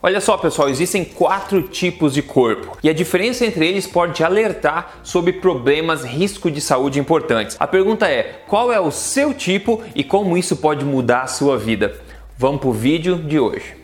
Olha só, pessoal, existem quatro tipos de corpo e a diferença entre eles pode te alertar sobre problemas, risco de saúde importantes. A pergunta é: qual é o seu tipo e como isso pode mudar a sua vida? Vamos para o vídeo de hoje.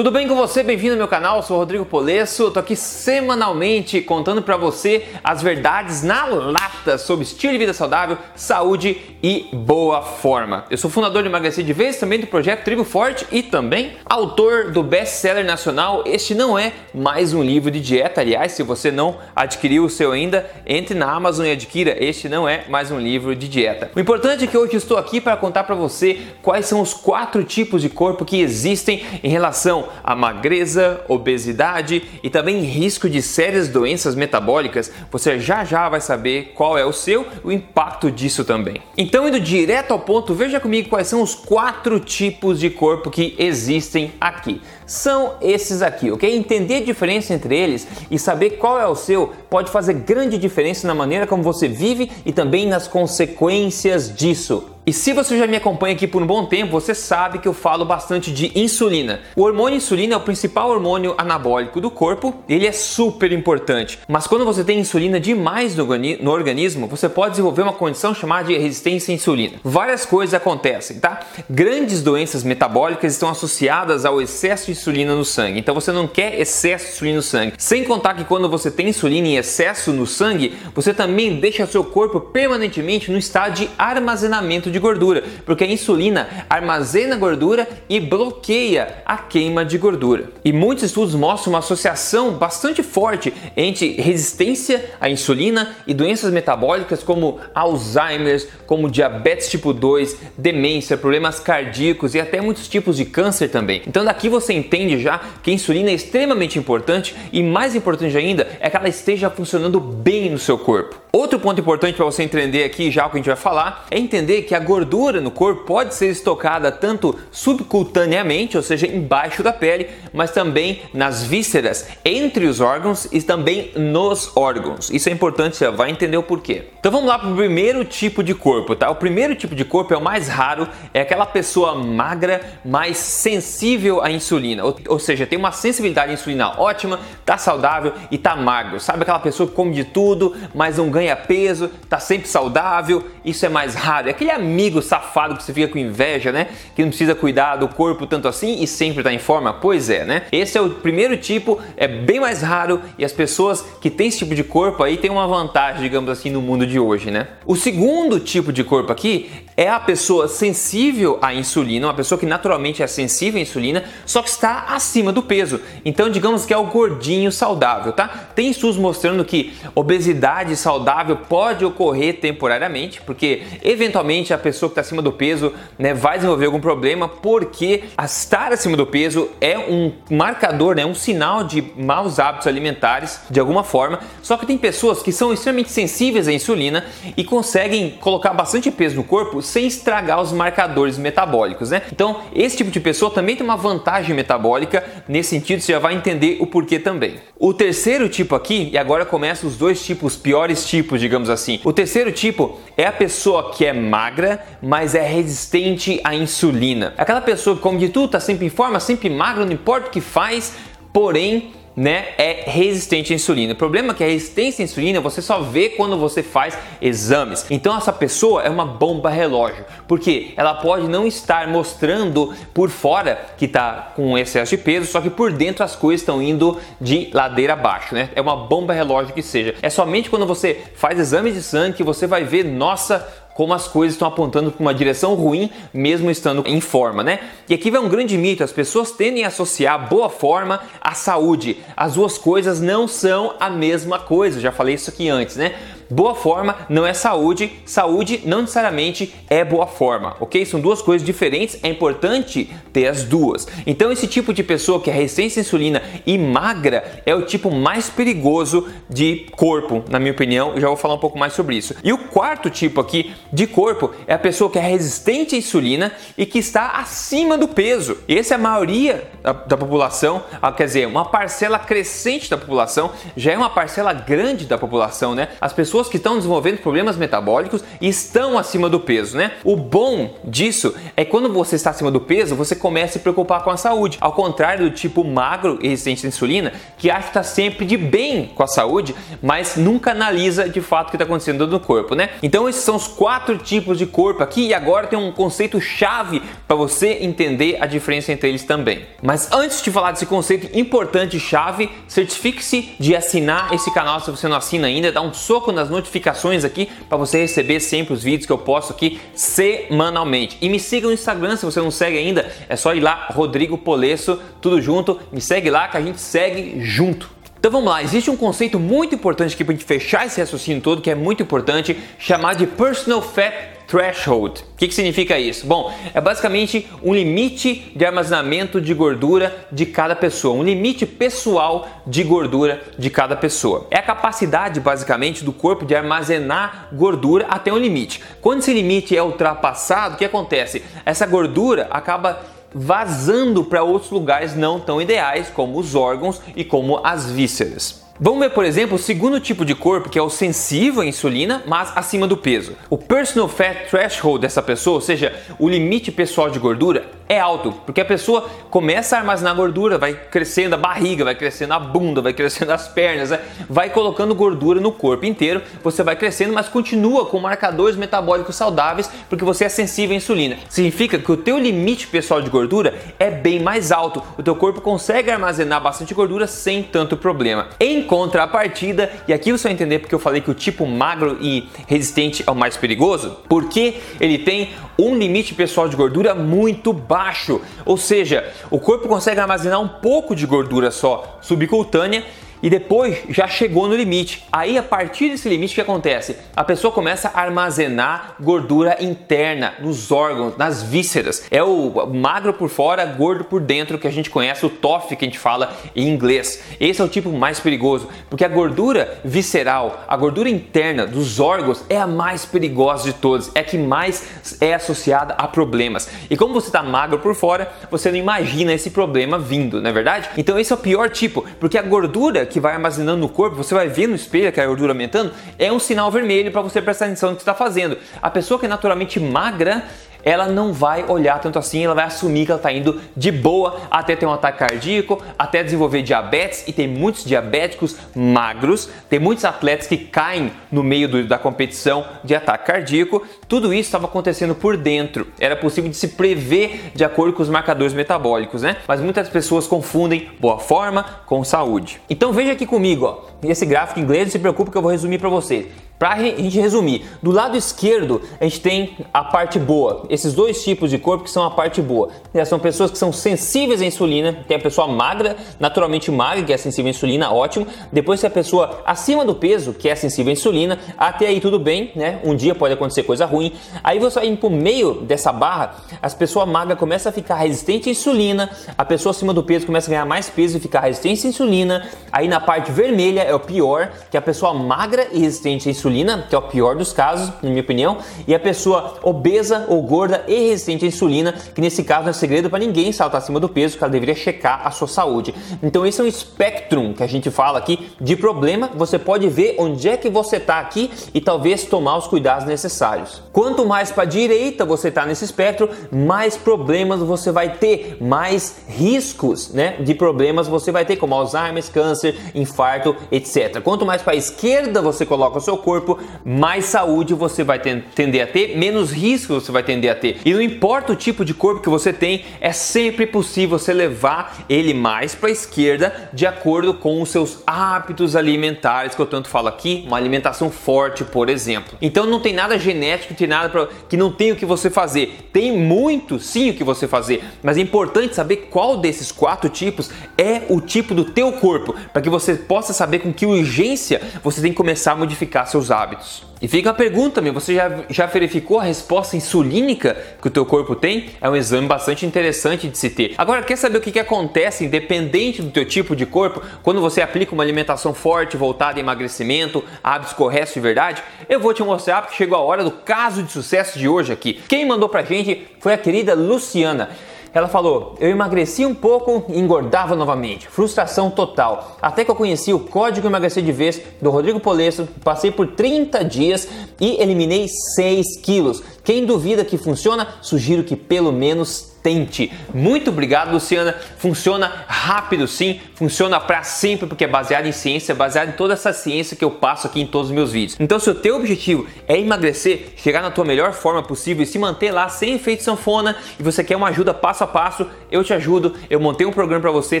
Tudo bem com você? Bem-vindo ao meu canal, eu sou Rodrigo Polesso. Tô aqui semanalmente contando para você as verdades na lata sobre estilo de vida saudável, saúde e boa forma. Eu sou fundador de Emagrecer de Vez, também do projeto Tribo Forte e também autor do best-seller nacional. Este não é mais um livro de dieta, aliás, se você não adquiriu o seu ainda, entre na Amazon e adquira. Este não é mais um livro de dieta. O importante é que hoje estou aqui para contar para você quais são os quatro tipos de corpo que existem em relação a magreza, obesidade e também risco de sérias doenças metabólicas, você já já vai saber qual é o seu, o impacto disso também. Então, indo direto ao ponto, veja comigo quais são os quatro tipos de corpo que existem aqui. São esses aqui, ok? Entender a diferença entre eles e saber qual é o seu pode fazer grande diferença na maneira como você vive e também nas consequências disso. E se você já me acompanha aqui por um bom tempo, você sabe que eu falo bastante de insulina. O hormônio insulina é o principal hormônio anabólico do corpo, ele é super importante. Mas quando você tem insulina demais no organismo, você pode desenvolver uma condição chamada de resistência à insulina. Várias coisas acontecem, tá? Grandes doenças metabólicas estão associadas ao excesso de insulina no sangue. Então você não quer excesso de insulina no sangue. Sem contar que quando você tem insulina em excesso no sangue, você também deixa seu corpo permanentemente no estado de armazenamento de gordura, porque a insulina armazena gordura e bloqueia a queima de gordura. E muitos estudos mostram uma associação bastante forte entre resistência à insulina e doenças metabólicas como Alzheimer, como diabetes tipo 2, demência, problemas cardíacos e até muitos tipos de câncer também. Então daqui você entende já que a insulina é extremamente importante e mais importante ainda é que ela esteja funcionando bem no seu corpo. Outro ponto importante para você entender aqui, já o que a gente vai falar, é entender que a gordura no corpo pode ser estocada tanto subcutaneamente, ou seja, embaixo da pele, mas também nas vísceras, entre os órgãos e também nos órgãos. Isso é importante, você vai entender o porquê. Então vamos lá para o primeiro tipo de corpo, tá? O primeiro tipo de corpo é o mais raro, é aquela pessoa magra, mais sensível à insulina, ou, ou seja, tem uma sensibilidade à insulina ótima, tá saudável e tá magro. Sabe aquela pessoa que come de tudo, mas não ganha ganha peso, tá sempre saudável, isso é mais raro. É aquele amigo safado que você fica com inveja, né? Que não precisa cuidar do corpo tanto assim e sempre tá em forma? Pois é, né? Esse é o primeiro tipo, é bem mais raro e as pessoas que têm esse tipo de corpo aí têm uma vantagem, digamos assim, no mundo de hoje, né? O segundo tipo de corpo aqui é a pessoa sensível à insulina, uma pessoa que naturalmente é sensível à insulina, só que está acima do peso. Então, digamos que é o gordinho saudável, tá? Tem estudos mostrando que obesidade saudável saudável pode ocorrer temporariamente, porque eventualmente a pessoa que está acima do peso né, vai desenvolver algum problema, porque estar acima do peso é um marcador, né, um sinal de maus hábitos alimentares de alguma forma. Só que tem pessoas que são extremamente sensíveis à insulina e conseguem colocar bastante peso no corpo sem estragar os marcadores metabólicos, né? Então, esse tipo de pessoa também tem uma vantagem metabólica, nesse sentido você já vai entender o porquê também. O terceiro tipo aqui, e agora começam os dois tipos piores tipos tipos, digamos assim. O terceiro tipo é a pessoa que é magra, mas é resistente à insulina. Aquela pessoa que come de tudo, tá sempre em forma, sempre magra, não importa o que faz, porém né, é resistente à insulina. O problema é que a resistência à insulina você só vê quando você faz exames. Então essa pessoa é uma bomba relógio, porque ela pode não estar mostrando por fora que está com excesso de peso, só que por dentro as coisas estão indo de ladeira abaixo, né? É uma bomba relógio que seja. É somente quando você faz exames de sangue que você vai ver, nossa, como as coisas estão apontando para uma direção ruim, mesmo estando em forma, né? E aqui vai um grande mito: as pessoas tendem a associar boa forma à saúde. As duas coisas não são a mesma coisa, já falei isso aqui antes, né? Boa forma não é saúde, saúde não necessariamente é boa forma, ok? São duas coisas diferentes, é importante ter as duas. Então, esse tipo de pessoa que é resistência à insulina e magra é o tipo mais perigoso de corpo, na minha opinião. Já vou falar um pouco mais sobre isso. E o quarto tipo aqui de corpo é a pessoa que é resistente à insulina e que está acima do peso. Essa é a maioria da, da população, ah, quer dizer, uma parcela crescente da população, já é uma parcela grande da população, né? As pessoas que estão desenvolvendo problemas metabólicos e estão acima do peso, né? O bom disso é quando você está acima do peso, você começa a se preocupar com a saúde. Ao contrário do tipo magro e resistente à insulina, que acha que está sempre de bem com a saúde, mas nunca analisa de fato o que está acontecendo no corpo, né? Então esses são os quatro tipos de corpo aqui e agora tem um conceito chave para você entender a diferença entre eles também. Mas antes de falar desse conceito importante chave, certifique-se de assinar esse canal se você não assina ainda, dá um soco nas notificações aqui para você receber sempre os vídeos que eu posto aqui semanalmente. E me siga no Instagram se você não segue ainda, é só ir lá, Rodrigo Polesso, tudo junto, me segue lá que a gente segue junto. Então vamos lá, existe um conceito muito importante aqui para a gente fechar esse raciocínio todo, que é muito importante, chamado de Personal Fat Threshold. O que, que significa isso? Bom, é basicamente um limite de armazenamento de gordura de cada pessoa, um limite pessoal de gordura de cada pessoa. É a capacidade, basicamente, do corpo de armazenar gordura até um limite. Quando esse limite é ultrapassado, o que acontece? Essa gordura acaba vazando para outros lugares não tão ideais, como os órgãos e como as vísceras. Vamos ver, por exemplo, o segundo tipo de corpo, que é o sensível à insulina, mas acima do peso. O personal fat threshold dessa pessoa, ou seja, o limite pessoal de gordura, é alto, porque a pessoa começa a armazenar gordura, vai crescendo a barriga, vai crescendo a bunda, vai crescendo as pernas, né? vai colocando gordura no corpo inteiro, você vai crescendo, mas continua com marcadores metabólicos saudáveis, porque você é sensível à insulina. Significa que o teu limite pessoal de gordura é bem mais alto, o teu corpo consegue armazenar bastante gordura sem tanto problema. Em contrapartida, e aqui você vai entender porque eu falei que o tipo magro e resistente é o mais perigoso, porque ele tem um limite pessoal de gordura muito baixo, ou seja, o corpo consegue armazenar um pouco de gordura só subcutânea e depois já chegou no limite. Aí a partir desse limite o que acontece? A pessoa começa a armazenar gordura interna nos órgãos, nas vísceras. É o magro por fora, gordo por dentro que a gente conhece, o TOF que a gente fala em inglês. Esse é o tipo mais perigoso, porque a gordura visceral, a gordura interna dos órgãos é a mais perigosa de todas, é a que mais é associada a problemas. E como você está magro por fora, você não imagina esse problema vindo, não é verdade? Então esse é o pior tipo, porque a gordura que vai armazenando no corpo, você vai ver no espelho que a gordura aumentando, é um sinal vermelho para você prestar atenção no que está fazendo. A pessoa que é naturalmente magra, ela não vai olhar tanto assim, ela vai assumir que ela está indo de boa até ter um ataque cardíaco, até desenvolver diabetes e tem muitos diabéticos magros, tem muitos atletas que caem no meio do, da competição de ataque cardíaco. Tudo isso estava acontecendo por dentro, era possível de se prever de acordo com os marcadores metabólicos, né? Mas muitas pessoas confundem boa forma com saúde. Então veja aqui comigo, ó, esse gráfico em inglês, não se preocupe que eu vou resumir para vocês. Para a gente resumir, do lado esquerdo a gente tem a parte boa, esses dois tipos de corpo que são a parte boa. São pessoas que são sensíveis à insulina, tem a pessoa magra, naturalmente magra, que é sensível à insulina, ótimo. Depois tem a pessoa acima do peso, que é sensível à insulina, até aí tudo bem, né? Um dia pode acontecer coisa ruim. Aí você vai pro meio dessa barra, as pessoas magras começam a ficar resistente à insulina, a pessoa acima do peso começa a ganhar mais peso e ficar resistente à insulina. Aí na parte vermelha é o pior, que a pessoa magra e resistente à insulina que é o pior dos casos, na minha opinião, e a pessoa obesa ou gorda e resistente à insulina, que nesse caso não é segredo para ninguém saltar acima do peso, que ela deveria checar a sua saúde. Então esse é um espectro que a gente fala aqui de problema, você pode ver onde é que você está aqui e talvez tomar os cuidados necessários. Quanto mais para direita você está nesse espectro, mais problemas você vai ter, mais riscos né, de problemas você vai ter, como Alzheimer, câncer, infarto, etc. Quanto mais para a esquerda você coloca o seu corpo, mais saúde você vai tender a ter, menos risco você vai tender a ter. E não importa o tipo de corpo que você tem, é sempre possível você levar ele mais para a esquerda de acordo com os seus hábitos alimentares que eu tanto falo aqui, uma alimentação forte, por exemplo. Então não tem nada genético, tem nada pra, que não tem o que você fazer. Tem muito sim o que você fazer, mas é importante saber qual desses quatro tipos é o tipo do teu corpo, para que você possa saber com que urgência você tem que começar a modificar seus hábitos. E fica a pergunta também, você já, já verificou a resposta insulínica que o teu corpo tem? É um exame bastante interessante de se ter. Agora, quer saber o que, que acontece, independente do teu tipo de corpo, quando você aplica uma alimentação forte, voltada a emagrecimento, hábitos corretos de verdade? Eu vou te mostrar porque chegou a hora do caso de sucesso de hoje aqui. Quem mandou pra gente foi a querida Luciana. Ela falou: Eu emagreci um pouco e engordava novamente. Frustração total. Até que eu conheci o código emagrecer de vez do Rodrigo Polesso, passei por 30 dias e eliminei 6 quilos. Quem duvida que funciona, sugiro que pelo menos tente. Muito obrigado, Luciana. Funciona rápido, sim. Funciona para sempre porque é baseado em ciência, baseado em toda essa ciência que eu passo aqui em todos os meus vídeos. Então, se o teu objetivo é emagrecer, chegar na tua melhor forma possível e se manter lá sem efeito sanfona e você quer uma ajuda passo a passo, eu te ajudo. Eu montei um programa para você,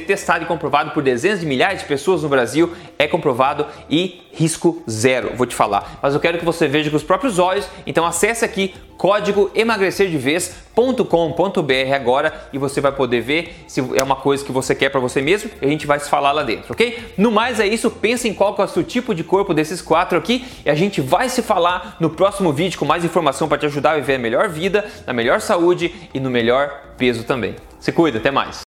testado e comprovado por dezenas de milhares de pessoas no Brasil. É comprovado e risco zero, vou te falar. Mas eu quero que você veja com os próprios olhos. Então, acesse aqui código emagrecerdevez.com.br agora e você vai poder ver se é uma coisa que você quer para você mesmo e a gente vai se falar lá dentro, ok? No mais é isso, pensa em qual é o seu tipo de corpo desses quatro aqui e a gente vai se falar no próximo vídeo com mais informação para te ajudar a viver a melhor vida, na melhor saúde e no melhor peso também. Se cuida, até mais!